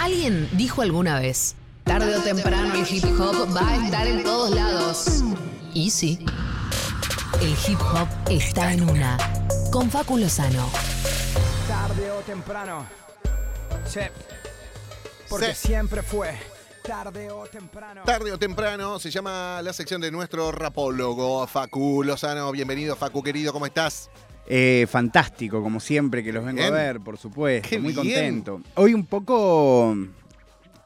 Alguien dijo alguna vez, tarde o temprano el hip hop va a estar en todos lados. Y sí, el hip hop está en una. Con Facu Lozano. Tarde o temprano. Sí. Porque Sí. siempre fue. Tarde o temprano. Tarde o temprano se llama la sección de nuestro rapólogo, Facu Lozano. Bienvenido, Facu querido, ¿cómo estás? Eh, fantástico, como siempre que los vengo Bien. a ver, por supuesto. Qué muy bien. contento. Hoy un poco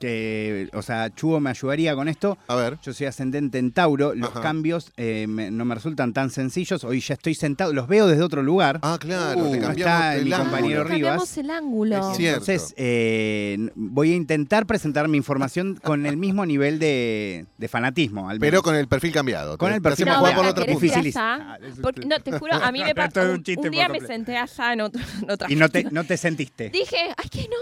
que, o sea, Chugo me ayudaría con esto. A ver. Yo soy ascendente en Tauro, los Ajá. cambios eh, me- no me resultan tan sencillos. Hoy ya estoy sentado, los veo desde otro lugar. Ah, claro, Uh, te no cambiamos está el mi ángulo. compañero Rivas. Cambiamos el ángulo. Es cierto. Entonces, eh, voy a intentar presentar mi información con el mismo nivel de, de fanatismo. al Pero con el perfil cambiado. Con el perfil hacemos No, cambiado. por no, te juro, a mí me pasó. Un, un día me senté allá en, otro, en otra Y no te, no te sentiste. Dije, ay, que no,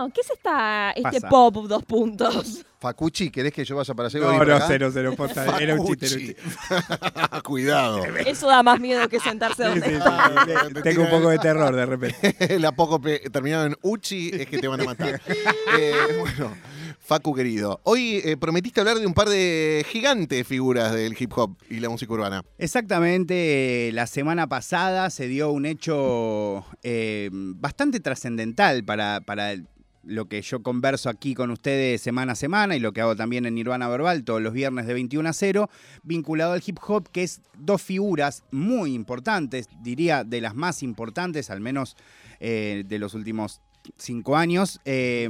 no, no. ¿Qué es esta, este Pasa. pop dos puntos? Facuchi, ¿querés que yo vaya para allá? No, no, acá? cero, cero, posta, era un chiste, era un Facuchi. chiste. Cuidado. Eso da más miedo que sentarse donde sí, está. sí, sí. Tengo un poco de terror de repente. la poco terminado en Uchi es que te van a matar. Eh, bueno, Facu querido, hoy eh, prometiste hablar de un par de gigantes figuras del hip hop y la música urbana. Exactamente, la semana pasada se dio un hecho eh, bastante trascendental para, para el- lo que yo converso aquí con ustedes semana a semana y lo que hago también en Nirvana Verbal todos los viernes de 21 a 0, vinculado al hip hop, que es dos figuras muy importantes, diría de las más importantes, al menos eh, de los últimos cinco años, eh,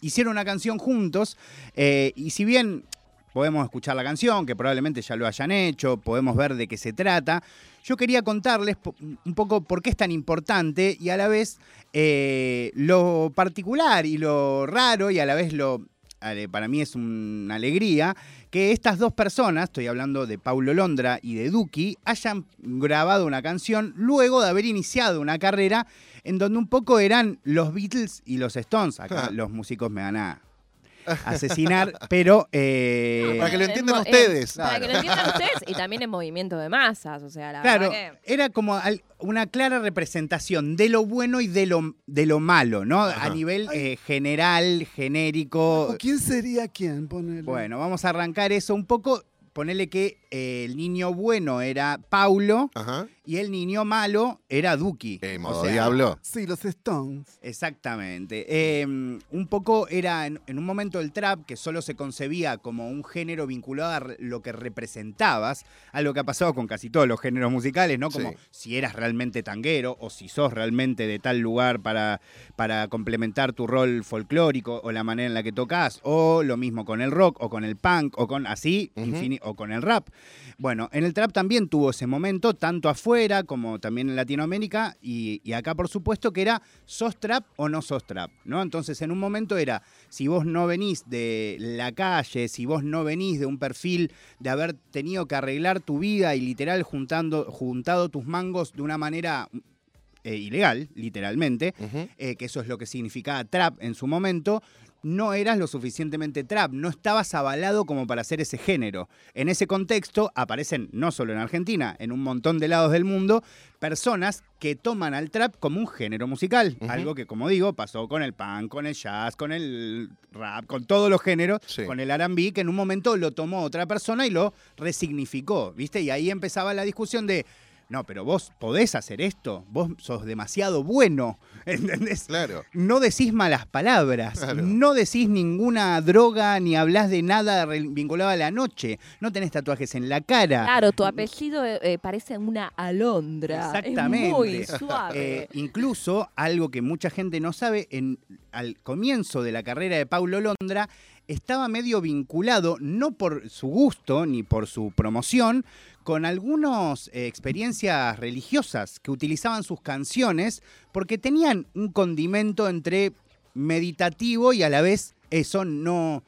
hicieron una canción juntos eh, y si bien podemos escuchar la canción, que probablemente ya lo hayan hecho, podemos ver de qué se trata. Yo quería contarles un poco por qué es tan importante y a la vez eh, lo particular y lo raro y a la vez lo, para mí es una alegría, que estas dos personas, estoy hablando de Paulo Londra y de Duki, hayan grabado una canción luego de haber iniciado una carrera en donde un poco eran los Beatles y los Stones. Acá Ah. los músicos me van a asesinar, pero... eh, Para que lo entiendan ustedes. Para que lo entiendan ustedes y también en movimiento de masas. O sea, la Claro, verdad era como una clara representación de lo bueno y de lo, de lo malo, ¿no? Ajá. A nivel eh, general, genérico. ¿Quién sería quién? Ponele. Bueno, vamos a arrancar eso un poco. Ponele que eh, el niño bueno era Paulo Ajá. y el niño malo era Duki. Eh, O modo sea, diablo. Sí, los Stones. Exactamente. Eh, un poco era en, en un momento el trap que solo se concebía como un género vinculado a lo que representabas, algo que ha pasado con casi todos los géneros musicales, ¿no? Como Sí. si eras realmente tanguero o si sos realmente de tal lugar para, para complementar tu rol folclórico o la manera en la que tocas, o lo mismo con el rock o con el punk o con así, o con el rap. Bueno, en el trap también tuvo ese momento, tanto afuera como también en Latinoamérica, y, y acá por supuesto que era sos trap o no sos trap, ¿no? Entonces en un momento era, si vos no venís de la calle, si vos no venís de un perfil de haber tenido que arreglar tu vida y literal juntando, juntado tus mangos de una manera eh, ilegal, literalmente, eh, que eso es lo que significaba trap en su momento, no eras lo suficientemente trap, no estabas avalado como para hacer ese género. En ese contexto aparecen, no solo en Argentina, en un montón de lados del mundo, personas que toman al trap como un género musical. Algo que, como digo, pasó con el punk, con el jazz, con el rap, con todos los géneros, Sí. con el R&B, que en un momento lo tomó otra persona y lo resignificó, ¿viste? Y ahí empezaba la discusión de... No, pero vos podés hacer esto, vos sos demasiado bueno, ¿entendés? Claro. No decís malas palabras, Claro. no decís ninguna droga ni hablás de nada vinculado a la noche, no tenés tatuajes en la cara. Claro, tu apellido eh, eh, parece una alondra. Exactamente. Es muy suave. Eh, incluso algo que mucha gente no sabe, en, al comienzo de la carrera de Paulo Londra estaba medio vinculado, no por su gusto ni por su promoción, con algunas experiencias religiosas que utilizaban sus canciones porque tenían un condimento entre meditativo y a la vez eso no...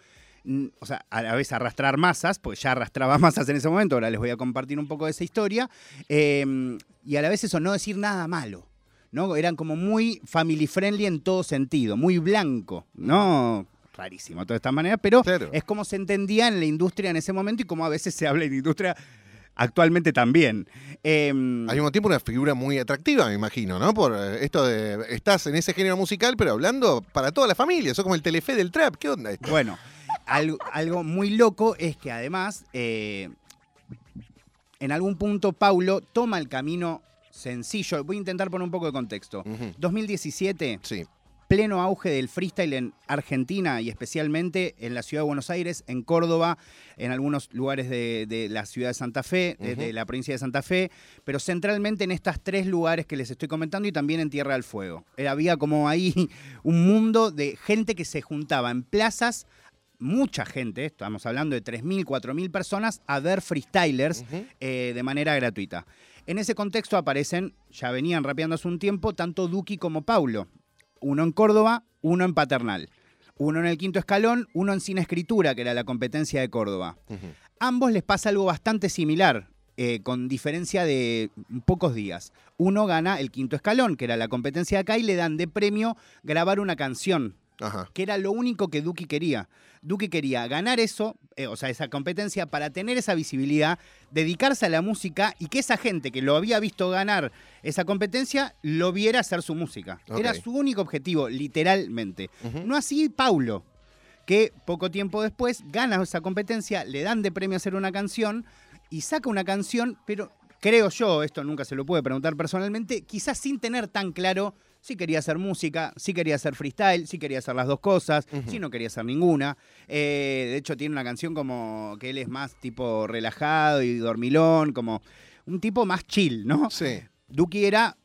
O sea, a la vez arrastrar masas, porque ya arrastraba masas en ese momento, ahora les voy a compartir un poco de esa historia, eh, y a la vez eso no decir nada malo. ¿no? Eran como muy family friendly en todo sentido, muy blanco, ¿no? Rarísimo de todas estas maneras, pero Claro. es como se entendía en la industria en ese momento y como a veces se habla en la industria actualmente también. Em, Al mismo tiempo una figura muy atractiva, me imagino, ¿no? Por eh, esto de estás en ese género musical, pero hablando para toda la familia, sos como el telefe del trap, ¿qué onda? esto? Bueno, algo, algo muy loco es que además, eh, en algún punto, Paulo toma el camino sencillo. Voy a intentar poner un poco de contexto. Ujú. 2017, Sí. Pleno auge del freestyle en Argentina y especialmente en la ciudad de Buenos Aires, en Córdoba, en algunos lugares de, de la ciudad de Santa Fe, de, la provincia de Santa Fe, pero centralmente en estos tres lugares que les estoy comentando y también en Tierra del Fuego. Era- había como ahí un mundo de gente que se juntaba en plazas. Mucha gente, estamos hablando de 3.000, 4.000 personas, a ver freestylers eh, de manera gratuita. En ese contexto aparecen, ya venían rapeando hace un tiempo, tanto Duki como Paulo. Uno en Córdoba, uno en Paternal. Uno en el quinto escalón, uno en Cine Escritura, que era la competencia de Córdoba. Ambos les pasa algo bastante similar, eh, con diferencia de pocos días. Uno gana el quinto escalón, que era la competencia de acá, y le dan de premio grabar una canción Ajá. que era lo único que Duki quería. Duki quería ganar eso, eh, o sea, esa competencia, para tener esa visibilidad, dedicarse a la música y que esa gente que lo había visto ganar esa competencia lo viera hacer su música. Era su único objetivo, literalmente. No así Paulo, que poco tiempo después gana esa competencia, le dan de premio hacer una canción y saca una canción, pero creo yo, esto nunca se lo puede preguntar personalmente, quizás sin tener tan claro si quería hacer música, si quería hacer freestyle, si quería hacer las dos cosas, si no quería hacer ninguna. Eh, de hecho, tiene una canción como que él es más tipo relajado y dormilón, como un tipo más chill, ¿no? Sí. Duki era,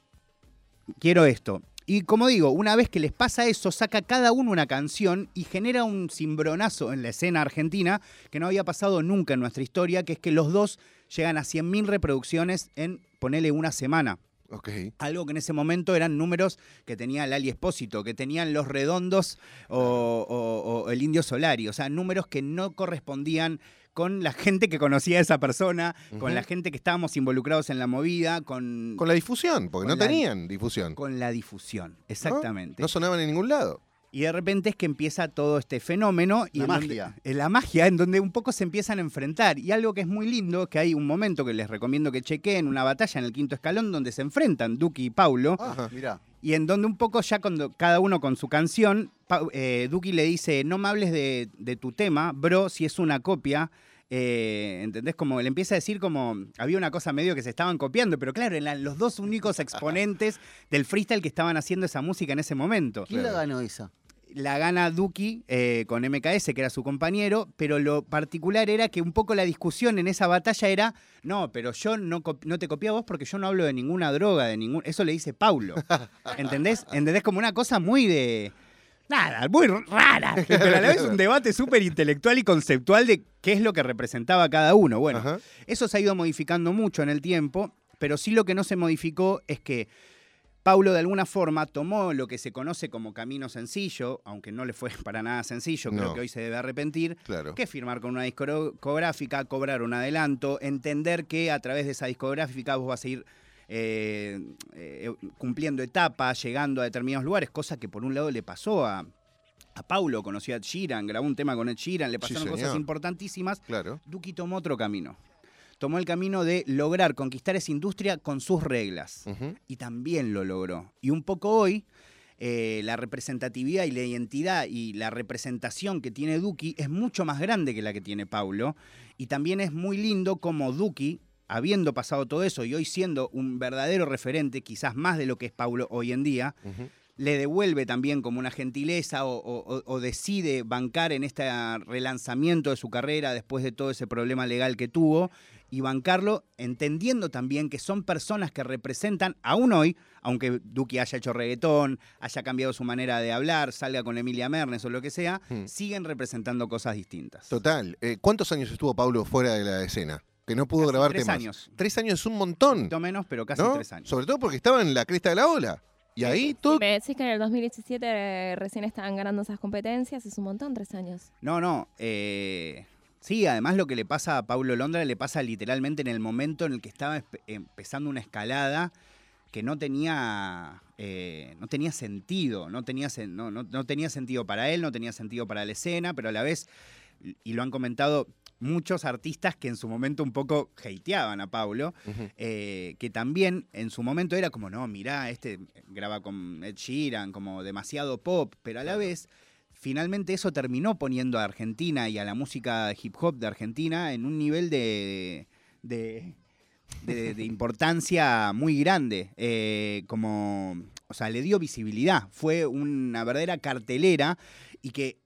quiero esto. Y como digo, una vez que les pasa eso, saca cada uno una canción y genera un cimbronazo en la escena argentina que no había pasado nunca en nuestra historia, que es que los dos llegan a 100.000 reproducciones en, ponele, una semana. Ok. Algo que en ese momento eran números que tenía Lali Espósito, que tenían los redondos o, o- o el Indio Solari, o sea, números que no correspondían con la gente que conocía a esa persona, con la gente que estábamos involucrados en la movida, con, Con la difusión, porque no la- tenían difusión. con la difusión. ¿no? Exactamente. No sonaban en ningún lado. Y de repente es que empieza todo este fenómeno. Y La en donde- magia. en la magia, en donde un poco se empiezan a enfrentar. Y algo que es muy lindo, que hay un momento que les recomiendo que chequeen, una batalla en el quinto escalón, donde se enfrentan Duki y Paulo. Ajá. Mirá. Y en donde un poco ya cuando cada uno con su canción, eh, Duki le dice, no me hables de, de tu tema, bro, si es una copia. Eh, ¿Entendés? Como le empieza a decir como había una cosa medio que se estaban copiando, pero claro, eran los dos únicos exponentes del freestyle que estaban haciendo esa música en ese momento. ¿Quién la ganó esa? La gana Duki eh, con MKS, que era su compañero, pero lo particular era que un poco la discusión en esa batalla era, no, pero yo no, no te copio a vos porque yo no hablo de ninguna droga, de ningún... Eso le dice Paulo. ¿Entendés? ¿Entendés? Como una cosa muy de... Nada, muy rara, pero a la vez un debate súper intelectual y conceptual de qué es lo que representaba cada uno. Bueno, Ajá. eso se ha ido modificando mucho en el tiempo, pero sí lo que no se modificó es que Paulo de alguna forma tomó lo que se conoce como camino sencillo, aunque no le fue para nada sencillo, creo No. que hoy se debe arrepentir, Claro. que firmar con una discográfica, cobrar un adelanto, entender que a través de esa discográfica vos vas a ir eh, eh, cumpliendo etapas, llegando a determinados lugares, cosa que por un lado le pasó a, a Paulo, conoció a Ed Sheeran, grabó un tema con Ed Sheeran, le Sí, pasaron cosas importantísimas. Claro. Duki tomó otro camino. Tomó el camino de lograr conquistar esa industria con sus reglas. Y también lo logró. Y un poco hoy, eh, la representatividad y la identidad y la representación que tiene Duki es mucho más grande que la que tiene Paulo. Y también es muy lindo como Duki, habiendo pasado todo eso y hoy siendo un verdadero referente, quizás más de lo que es Paulo hoy en día, le devuelve también como una gentileza o, o- o- o decide bancar en este relanzamiento de su carrera después de todo ese problema legal que tuvo y bancarlo entendiendo también que son personas que representan aún hoy, aunque Duki haya hecho reggaetón, haya cambiado su manera de hablar, salga con Emilia Mernes o lo que sea, Hmm. siguen representando cosas distintas. Total. Eh, ¿Cuántos años estuvo Pablo fuera de la escena? Que no pudo Casi grabar tres temas. años. Tres años es un Un montón. poquito menos, pero casi ¿no? tres años. Sobre todo porque estaba en la cresta de la ola. Y ahí todo. Me decís que en el 2017 eh, recién estaban ganando esas competencias, es un montón, tres años. No, no. eh, sí, además lo que le pasa a Paulo Londra le pasa literalmente en el momento en el que estaba empezando una escalada que no tenía, eh, no tenía sentido, no tenía, no, no- no tenía sentido para él, no tenía sentido para la escena, pero a la vez, y lo han comentado muchos artistas que en su momento un poco hateaban a Paulo, Ujú. eh, que también en su momento era como, no, mirá, este graba con Ed Sheeran, como demasiado pop, pero a la vez, finalmente eso terminó poniendo a Argentina y a la música hip hop de Argentina en un nivel de, de, de- de importancia muy grande, eh, como, o sea, le dio visibilidad, fue una verdadera cartelera y que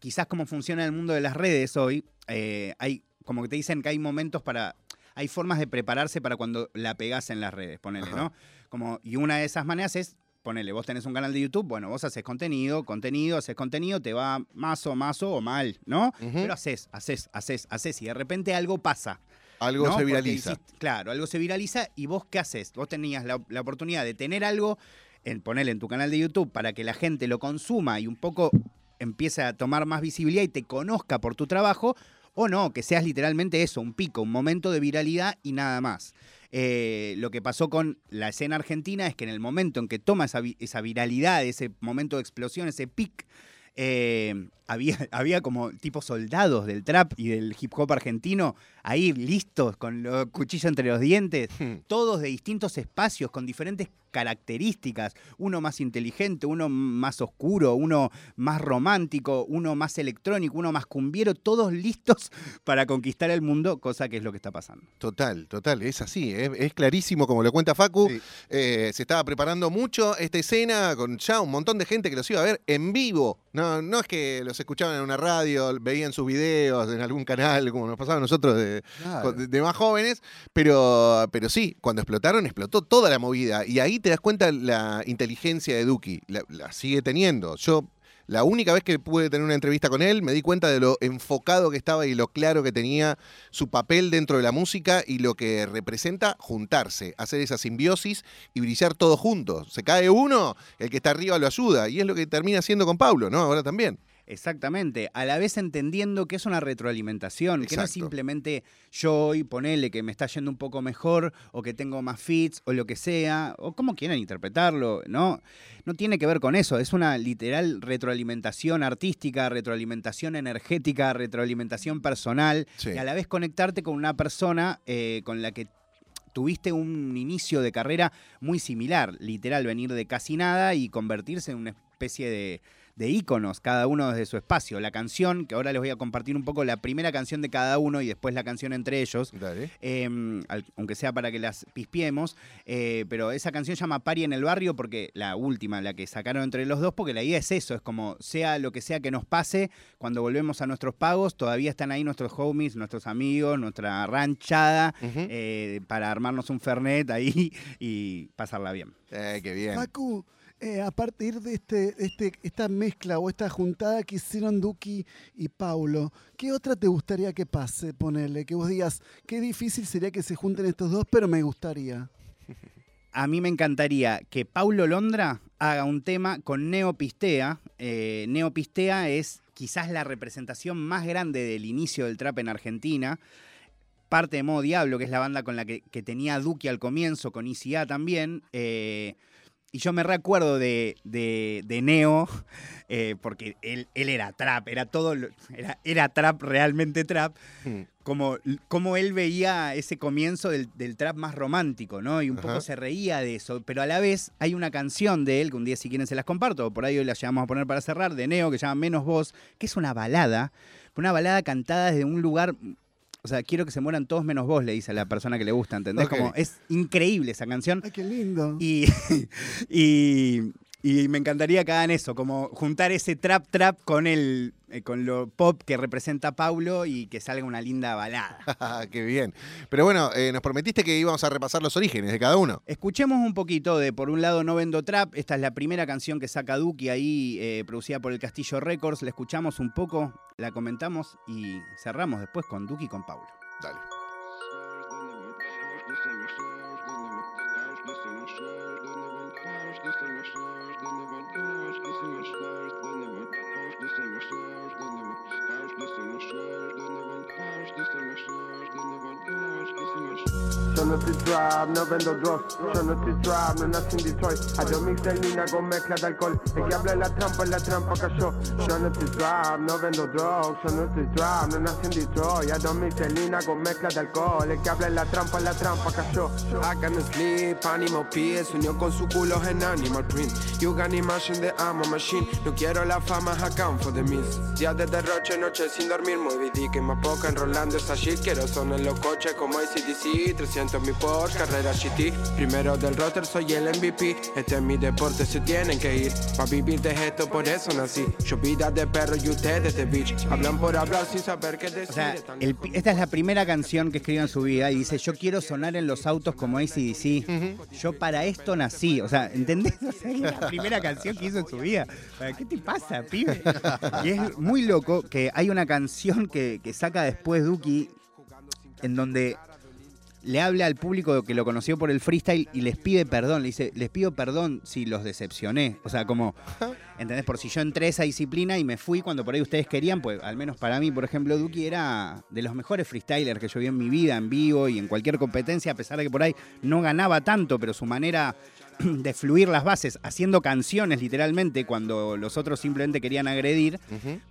quizás como funciona el mundo de las redes hoy, eh, hay como que te dicen que hay momentos para, hay formas de prepararse para cuando la pegás en las redes, ponele, Ajá. ¿no? Como, y una de esas maneras es, ponele, vos tenés un canal de YouTube, bueno, vos haces contenido, contenido, haces contenido, te va más o más o mal, ¿no? Pero haces, haces, haces, haces, y de repente algo pasa. Algo ¿no? se viraliza. hiciste- claro, algo se viraliza y vos qué haces? Vos tenías la, la oportunidad de tener algo, en ponerle en tu canal de YouTube para que la gente lo consuma y un poco empiece a tomar más visibilidad y te conozca por tu trabajo, o no, que seas literalmente eso, un pico, un momento de viralidad y nada más. Eh, lo que pasó con la escena argentina es que en el momento en que toma esa, vi- esa viralidad, ese momento de explosión, ese pic, eh, había, había como tipo soldados del trap y del hip hop argentino ahí listos con los cuchillos entre los dientes, Hmm. todos de distintos espacios con diferentes características, uno más inteligente, uno más oscuro, uno más romántico, uno más electrónico, uno más cumbiero, todos listos para conquistar el mundo, cosa que es lo que está pasando. Total, total, es así, es, es clarísimo como lo cuenta Facu. Sí. Eh, se estaba preparando mucho esta escena con ya un montón de gente que los iba a ver en vivo. No, no es que los escuchaban en una radio, veían sus videos en algún canal, como nos pasaba a nosotros de, Claro. de- de más jóvenes, pero, pero sí, cuando explotaron, explotó toda la movida. Y ahí te das cuenta la inteligencia de Duki, la, sigue teniendo. Yo, la única vez que pude tener una entrevista con él, me di cuenta de lo enfocado que estaba y lo claro que tenía su papel dentro de la música y lo que representa juntarse, hacer esa simbiosis y brillar todos juntos. Se cae uno, el que está arriba lo ayuda. Y es lo que termina haciendo con Pablo, ¿no? Ahora también. Exactamente, a la vez entendiendo que es una retroalimentación, que no es simplemente yo hoy ponele que me está yendo un poco mejor o que tengo más fits o lo que sea, o como quieran interpretarlo, ¿no? No tiene que ver con eso, es una literal retroalimentación artística, retroalimentación energética, retroalimentación personal Sí. y a la vez conectarte con una persona eh, con la que tuviste un inicio de carrera muy similar, literal, venir de casi nada y convertirse en una especie de, de íconos, cada uno desde su espacio. La canción, que ahora les voy a compartir un poco la primera canción de cada uno y después la canción entre ellos, Dale. eh, al- aunque sea para que las pispiemos, eh, pero esa canción se llama Pari en el barrio porque la última, la que sacaron entre los dos, porque la idea es eso, es como sea lo que sea que nos pase, cuando volvemos a nuestros pagos, todavía están ahí nuestros homies, nuestros amigos, nuestra ranchada, eh, para armarnos un fernet ahí y pasarla bien. Eh, qué bien. Facu, eh, a partir de este, este, esta mezcla o esta juntada que hicieron Duki y Paulo, ¿qué otra te gustaría que pase? Ponerle, que vos digas, qué difícil sería que se junten estos dos, pero me gustaría. A mí me encantaría que Paulo Londra haga un tema con Neopistea. Eh, Neopistea es quizás la representación más grande del inicio del trap en Argentina. Parte de Modo Diablo, que es la banda con la que, que tenía Duki al comienzo, con ICA también. Eh, y yo me recuerdo de, de- de Neo, eh, porque él, él era trap, era todo, era, era trap, realmente trap Mm. como, como él veía ese comienzo del, del trap más romántico, ¿no? Y un Ajá. poco se reía de eso, pero a la vez hay una canción de él, que un día si quieren se las comparto, o por ahí hoy las llevamos a poner para cerrar, de Neo, que se llama Menos Voz, que es una balada, una balada cantada desde un lugar... O sea, quiero que se mueran todos menos vos, le dice a la persona que le gusta, ¿entendés? Como es increíble esa canción. Ay, qué lindo. Y, y, y me encantaría que hagan eso, como juntar ese trap trap con el eh, con lo pop que representa Paulo y que salga una linda balada. qué bien. Pero bueno, eh, nos prometiste que íbamos a repasar los orígenes de cada uno. Escuchemos un poquito de Por un lado no vendo trap. Esta es la primera canción que saca Duki ahí, eh, producida por el Castillo Records. La escuchamos un poco, la comentamos y cerramos después con Duki y con Paulo. Dale. Thank Yo estoy trap, no vendo drugs. Estoy trap, no nací en Detroit. A dos mix de línea con mezcla de alcohol. El que habla en la trampa, la trampa cayó. Estoy trap, no vendo drugs. Estoy trap, no nací en Detroit. A dos mix de línea con mezcla de alcohol. El que habla la trampa, la trampa cayó. I can sleep, animal PS, unió con su culo en animal print. You got imagine the amo machine. No quiero la fama, account for the miss. Días de derroche, noche sin dormir, muy que más poca enrolando esa shit. Quiero son en los coches como ACDC, 300 mi Porsche, carrera GT. Primero del roster soy el MVP. Este es mi deporte, se tienen que ir. Pa' vivir de esto, por eso nací. Yo vida de perro y ustedes de bitch. Hablan por hablar sin saber qué decir. O sea, el esta es la primera canción que escribe en su vida y dice, yo quiero sonar en los autos como ACDC. Yo para esto nací. O sea, ¿entendés? O sea, es la primera canción que hizo en su vida. ¿Qué te pasa, pibe? Y es muy loco que hay una canción que, que saca después Duki en donde le habla al público que lo conoció por el freestyle y les pide perdón. Le dice, les pido perdón si los decepcioné. O sea, como, ¿entendés? Por si yo entré a esa disciplina y me fui cuando por ahí ustedes querían, pues al menos para mí, por ejemplo, Duki era de los mejores freestylers que yo vi en mi vida, en vivo y en cualquier competencia, a pesar de que por ahí no ganaba tanto, pero su manera de fluir las bases, haciendo canciones literalmente cuando los otros simplemente querían agredir,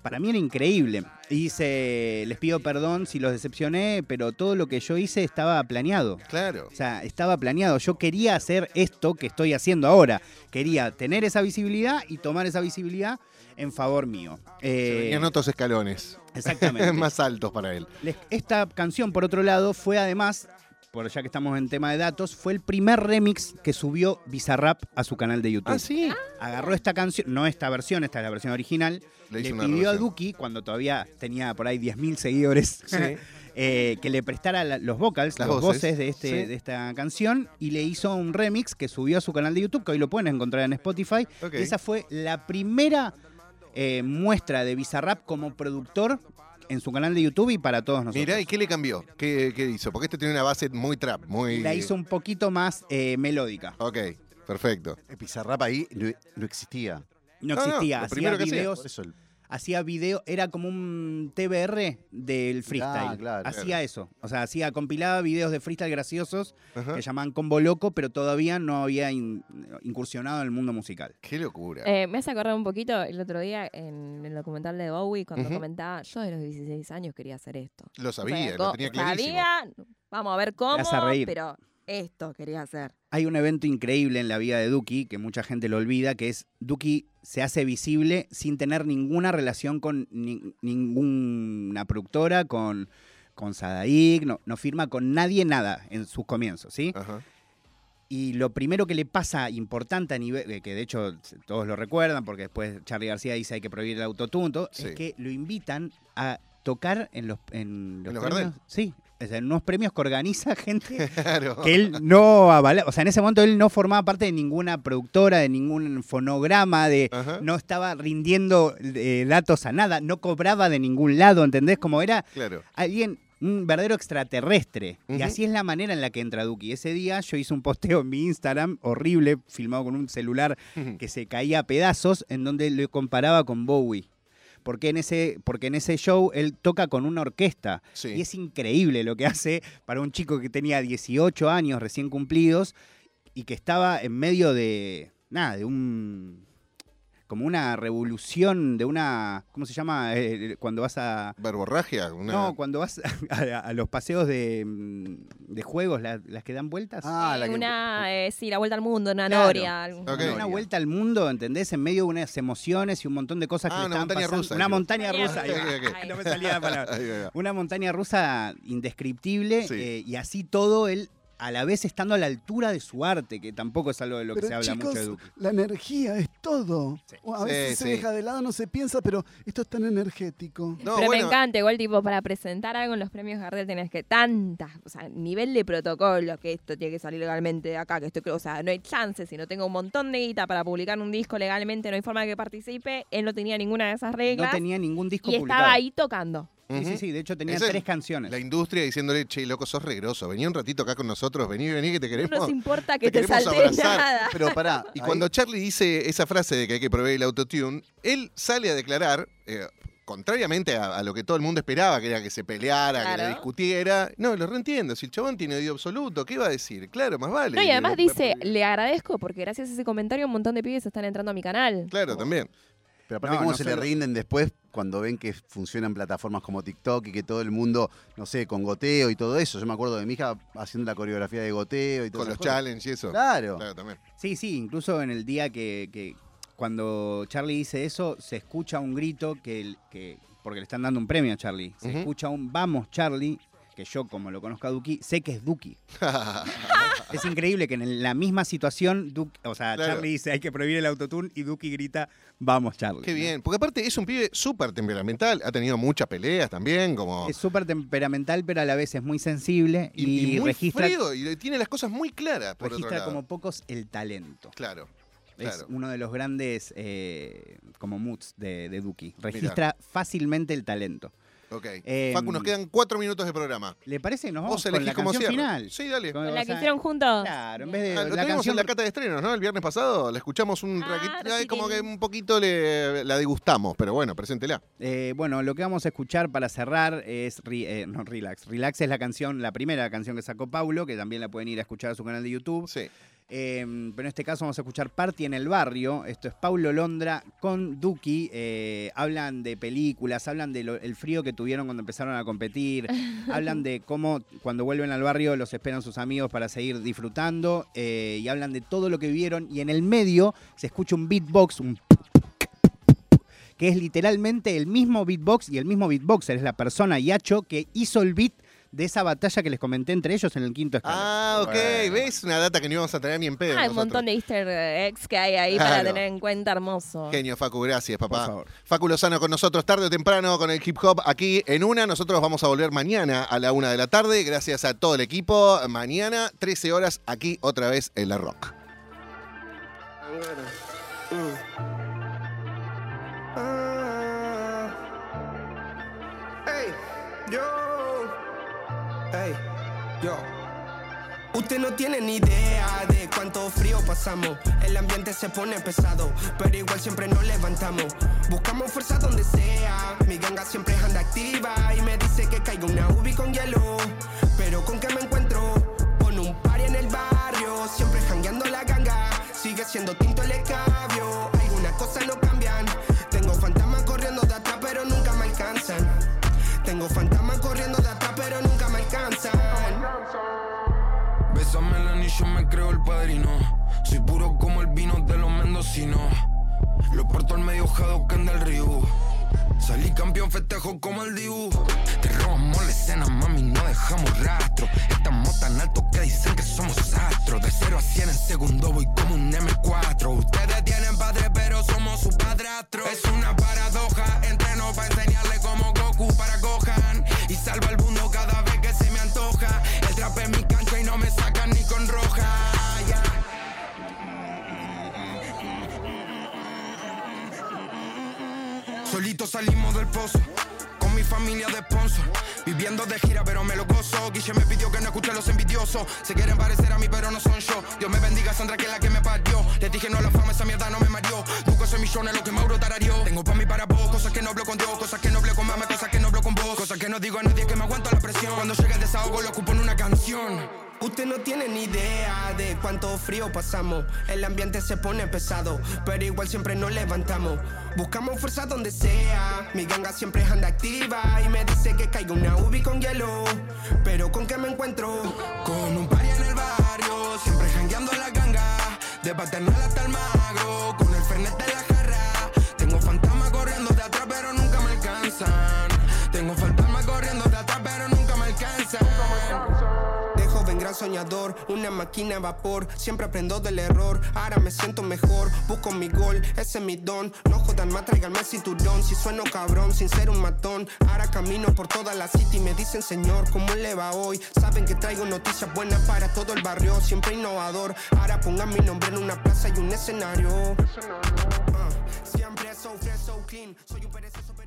para mí era increíble. Y dice, les pido perdón si los decepcioné, pero todo lo que yo hice estaba planeado. Claro. O sea, estaba planeado. Yo quería hacer esto que estoy haciendo ahora. Quería tener esa visibilidad y tomar esa visibilidad en favor mío. Eh, venían otros escalones. exactamente. Más altos para él. Esta canción, por otro lado, fue además, por ya que estamos en tema de datos, fue el primer remix que subió Bizarrap a su canal de YouTube. Ah, sí. Agarró esta canción, no esta versión, esta es la versión original. Le Le, pidió a. Duki, cuando todavía tenía por ahí 10.000 seguidores, eh, que le prestara la- los vocals, Las voces. voces, de, este, Sí. de esta canción y le hizo un remix que subió a su canal de YouTube, que hoy lo pueden encontrar en Spotify. Ok. Y esa fue la primera eh, muestra de Bizarrap como productor en su canal de YouTube y para todos nosotros. Mirá, ¿y qué le cambió? ¿Qué, qué hizo? Porque este tiene una base muy trap, muy... La hizo un poquito más eh, melódica. Ok, perfecto. El Pizarrap ahí no, no existía. No No, no, existía, lo hacía primero que hacía. videos, Por eso el- hacía video, era como un TBR del freestyle. Ah, claro. hacía eso. O sea, hacía, compilaba videos de freestyle graciosos Ajá. que llamaban Combo Loco, pero todavía no había in- incursionado en el mundo musical. Qué locura. Eh, me hace acordar un poquito el otro día en el documental de Bowie cuando comentaba, yo de los 16 años quería hacer esto. lo O sea, sabía, co- lo tenía clarísimo. Sabía, vamos a ver cómo, pero esto quería hacer. Hay un evento increíble en la vida de Duki que mucha gente lo olvida, que es Duki se hace visible sin tener ninguna relación con ni- ninguna productora, con, con Sadaik, no, no firma con nadie nada en sus comienzos, ¿sí? Ajá. Y lo primero que le pasa importante a nivel, que de hecho todos lo recuerdan, porque después Charlie García dice hay que prohibir el Sí. es que lo invitan a tocar en los, en los los premios. Gardel? Sí, o sea, unos premios que organiza gente Claro. que él no avala, o sea, en ese momento él no formaba parte de ninguna productora, de ningún fonograma, de Ajá. no estaba rindiendo eh, datos a nada, no cobraba de ningún lado, ¿entendés? Como era Claro. alguien, un verdadero extraterrestre. Y así es la manera en la que entra Duki. Ese día yo hice un posteo en mi Instagram, horrible, filmado con un celular que se caía a pedazos, en donde lo comparaba con Bowie. Porque en, ese, porque en ese show él toca con una orquesta. Sí. Y es increíble lo que hace para un chico que tenía 18 años recién cumplidos y que estaba en medio de, nada, de un... como una revolución, de una... ¿Cómo se llama? Eh, cuando vas a... Verborragia. Una... No, cuando vas a, a los paseos de, mm, de juegos, la- las que dan vueltas. Ah, Eh, la que- una, eh, sí, la vuelta al mundo, una Claro. noria. Una vuelta al mundo, ¿entendés? En medio de unas emociones y un montón de cosas Ah, que le una estaban montaña pasando. rusa, Una montaña rusa. Ay, no me salía la palabra. Una montaña rusa indescriptible Sí. eh, y así todo él a la vez estando a la altura de su arte, que tampoco es algo de lo que se habla chicos, mucho de Duque. la energía es todo. Sí. A Sí, veces se sí. deja de lado, no se piensa, pero esto es tan energético. No, Pero bueno, me encanta, igual tipo, para presentar algo en los premios Gardel tenés que tantas, o sea, nivel de protocolo, que esto tiene que salir legalmente de acá, que esto, o sea, no hay chance, si no tengo un montón de guita para publicar un disco legalmente, no hay forma de que participe, él no tenía ninguna de esas No reglas tenía ningún disco y publicado. estaba ahí tocando. Sí, sí, sí, de hecho tenía Esa tres canciones. La industria diciéndole, che, loco, sos regroso. Vení un ratito acá con nosotros, vení, vení, que te No queremos. nos importa que te te, salte nada. Pero pará. Y ahí- cuando Charlie dice esa frase de que hay que proveer el autotune, él sale a declarar, eh, contrariamente a, a lo que todo el mundo esperaba, que era que se peleara, que le Claro. discutiera. No, lo reentiendo. Si el chabón tiene oído absoluto, ¿qué iba a decir? Claro, más vale. No, y además Le- dice, le agradezco porque gracias a ese comentario un montón de pibes están entrando a mi canal. Claro, también. Pero aparte, No, ¿cómo no se solo- le rinden después cuando ven que funcionan plataformas como TikTok y que todo el mundo, no sé, con goteo y todo eso? Yo me acuerdo de mi hija haciendo la coreografía de goteo y todo Con los challenges y eso. Claro. Claro, también. Sí, sí, incluso en el día que, que cuando Charlie dice eso, se escucha un grito que, que porque le están dando un premio a Charlie. Se escucha un vamos Charlie, que yo como lo conozco a Duki, sé que es Duki. es increíble que en la misma situación, Duki- o sea, Claro. Charlie dice hay que prohibir el autotune y Duki grita vamos Charlie. Qué bien. Porque aparte es un pibe súper temperamental. Ha tenido muchas peleas también, como. Es súper temperamental, pero a la vez es muy sensible y, y, y muy registra, frío, y tiene las cosas muy claras, por otro registra lado. como pocos el talento. Claro. Es Claro. uno de los grandes eh, como moods de, de Duki. Registra fácilmente el talento. Ok. Em, Facu, nos quedan cuatro minutos de programa. ¿Le parece? Nos vamos Vos con elegís la cómo canción cierra. final. Sí, dale. Con- ¿Con o la que sea, hicieron juntos? Claro, en vez de Ah, lo la tuvimos canción en la cata de estrenos, ¿no? El viernes pasado. La escuchamos un Ah. Ay, como que un poquito le, la degustamos, pero bueno, preséntela. Eh, bueno, lo que vamos a escuchar para cerrar es Re- eh, no, Relax. Relax es la canción, la primera canción que sacó Paulo, que también la pueden ir a escuchar a su canal de YouTube. Sí. Eh, pero en este caso vamos a escuchar Party en el Barrio. Esto es Paulo Londra con Duki. Eh, hablan de películas, hablan del frío que tuvieron cuando empezaron a competir. hablan de cómo cuando vuelven al barrio los esperan sus amigos para seguir disfrutando. eh, y hablan de todo lo que vivieron. Y en el medio se escucha un beatbox, un que es literalmente el mismo beatbox y el mismo beatboxer, es la persona Yacho que hizo el beat de esa batalla que les comenté entre ellos en el quinto escalón. Ah, ok. Bueno. ¿Ves? Una data que no íbamos a tener ni en pedo. Ah, un nosotros. montón de easter eggs que hay ahí para tener en cuenta, hermoso. Genio, Facu, gracias, Por papá. favor. Facu Lozano con nosotros tarde o temprano con el hip hop aquí en una. Nosotros vamos a volver mañana a la una de la tarde. Gracias a todo el equipo. Mañana, 13 horas, aquí otra vez en La Rock. Ey, yo. Usted no tiene ni idea de cuánto frío pasamos. El ambiente se pone pesado, pero igual siempre nos levantamos. Buscamos fuerza donde sea. Mi ganga siempre anda activa y me dice que caiga una ubi con hielo. Pero con qué me encuentro? Soy puro como el vino de los mendocinos. Lo porto al medio Hadouken del río. Salí campeón, festejo como el Dibu. Te robamos la escena, mami, no dejamos rastro. Estamos tan altos que dicen que somos astros. De 0 a 100 en segundo voy como un M4. Ustedes tienen padre, pero somos su padrastro. Es una paradoja, entreno para enseñarle como Se quieren parecer a mí, pero no son yo. Dios me bendiga, Sandra, que es la que me parió. Les dije no a la fama, esa mierda no me mareó. Busco esos millones, lo que Mauro tarareó. Tengo pa' mí para vos, cosas que no hablo con Dios, cosas que no hablo con mamá, cosas que no hablo con vos. Cosas que no digo a nadie que me aguanto la presión. Cuando llega el desahogo, lo ocupo en una canción. Usted no tiene ni idea de cuánto frío pasamos. El ambiente se pone pesado, pero igual siempre nos levantamos. Buscamos fuerza donde sea. Mi ganga siempre anda activa y me dice que caiga una ubi con hielo. Pero con qué me encuentro? Con un party en el barrio, siempre jangueando la ganga. De paternal hasta el magro, con el fernet de la soñador, una máquina a vapor. Siempre aprendo del error, ahora me siento mejor. Busco mi gol, ese es mi don. No jodan más, tráiganme el cinturón. Si sueno cabrón, sin ser un matón. Ahora camino por toda la city me dicen, señor, ¿cómo le va hoy? Saben que traigo noticias buenas para todo el barrio. Siempre innovador. Ahora pongan mi nombre en una plaza y un escenario. Ah, siempre so fresh, clean. Soy un perezoso.